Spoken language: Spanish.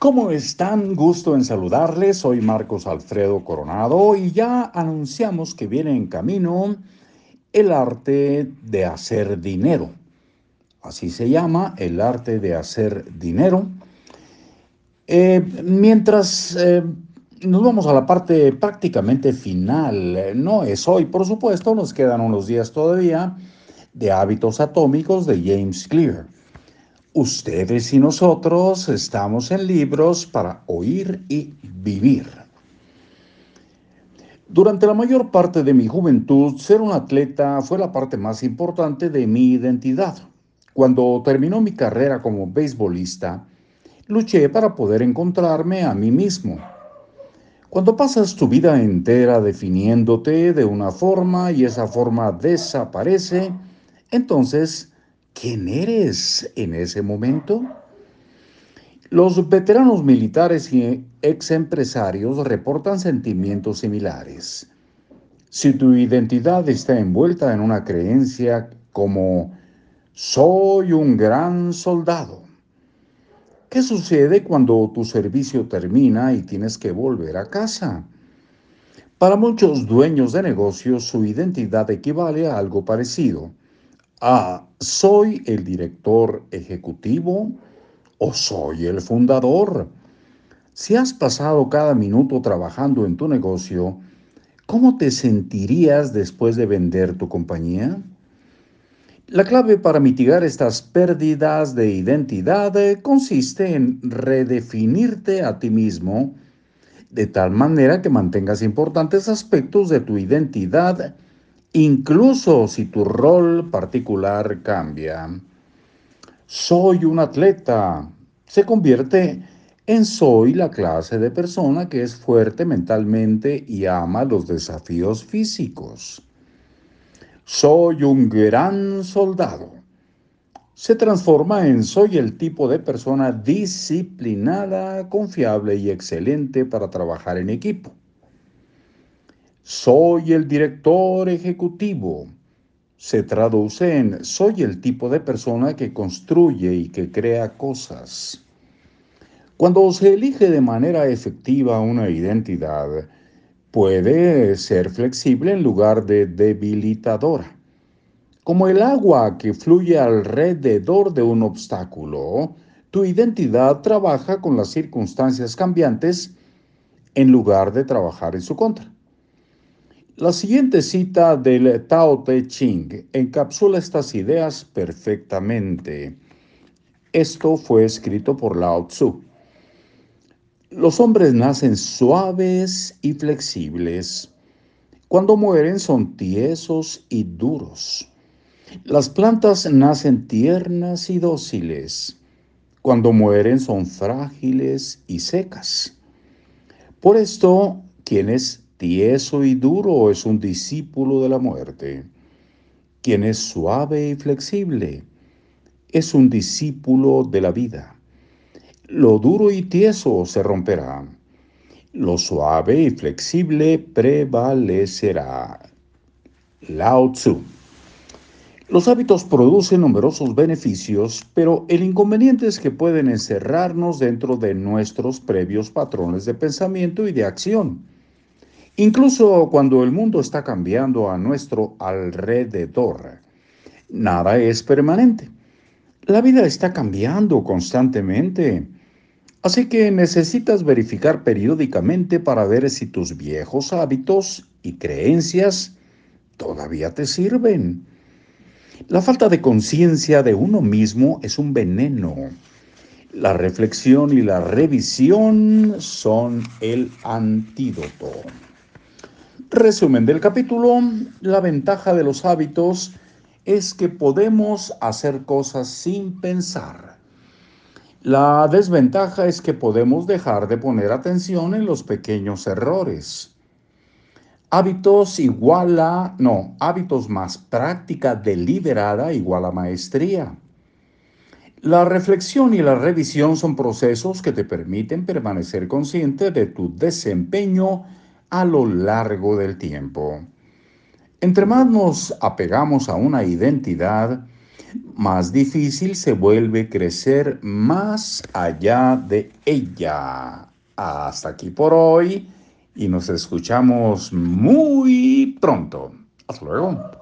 ¿Cómo están? Gusto en saludarles. Soy Marcos Alfredo Coronado y ya anunciamos que viene en camino el arte de hacer dinero. Así se llama, el arte de hacer dinero. Eh, mientras eh, nos vamos a la parte prácticamente final, eh, no es hoy, por supuesto, nos quedan unos días todavía de hábitos atómicos de James Clear. Ustedes y nosotros estamos en libros para oír y vivir. Durante la mayor parte de mi juventud, ser un atleta fue la parte más importante de mi identidad. Cuando terminó mi carrera como beisbolista, luché para poder encontrarme a mí mismo. Cuando pasas tu vida entera definiéndote de una forma y esa forma desaparece, entonces quién eres en ese momento? Los veteranos militares y ex empresarios reportan sentimientos similares. Si tu identidad está envuelta en una creencia como soy un gran soldado, ¿qué sucede cuando tu servicio termina y tienes que volver a casa? Para muchos dueños de negocios su identidad equivale a algo parecido Ah, ¿soy el director ejecutivo o soy el fundador? Si has pasado cada minuto trabajando en tu negocio, ¿cómo te sentirías después de vender tu compañía? La clave para mitigar estas pérdidas de identidad consiste en redefinirte a ti mismo de tal manera que mantengas importantes aspectos de tu identidad incluso si tu rol particular cambia. Soy un atleta. Se convierte en soy la clase de persona que es fuerte mentalmente y ama los desafíos físicos. Soy un gran soldado. Se transforma en soy el tipo de persona disciplinada, confiable y excelente para trabajar en equipo. Soy el director ejecutivo. Se traduce en soy el tipo de persona que construye y que crea cosas. Cuando se elige de manera efectiva una identidad, puede ser flexible en lugar de debilitadora. Como el agua que fluye alrededor de un obstáculo, tu identidad trabaja con las circunstancias cambiantes en lugar de trabajar en su contra. La siguiente cita del Tao Te Ching encapsula estas ideas perfectamente. Esto fue escrito por Lao Tzu. Los hombres nacen suaves y flexibles. Cuando mueren son tiesos y duros. Las plantas nacen tiernas y dóciles. Cuando mueren son frágiles y secas. Por esto, quienes tieso y duro es un discípulo de la muerte. Quien es suave y flexible es un discípulo de la vida. Lo duro y tieso se romperá. Lo suave y flexible prevalecerá. Lao Tzu. Los hábitos producen numerosos beneficios, pero el inconveniente es que pueden encerrarnos dentro de nuestros previos patrones de pensamiento y de acción. Incluso cuando el mundo está cambiando a nuestro alrededor, nada es permanente. La vida está cambiando constantemente. Así que necesitas verificar periódicamente para ver si tus viejos hábitos y creencias todavía te sirven. La falta de conciencia de uno mismo es un veneno. La reflexión y la revisión son el antídoto. Resumen del capítulo, la ventaja de los hábitos es que podemos hacer cosas sin pensar. La desventaja es que podemos dejar de poner atención en los pequeños errores. Hábitos igual a, no, hábitos más práctica deliberada igual a maestría. La reflexión y la revisión son procesos que te permiten permanecer consciente de tu desempeño a lo largo del tiempo. Entre más nos apegamos a una identidad, más difícil se vuelve crecer más allá de ella. Hasta aquí por hoy y nos escuchamos muy pronto. Hasta luego.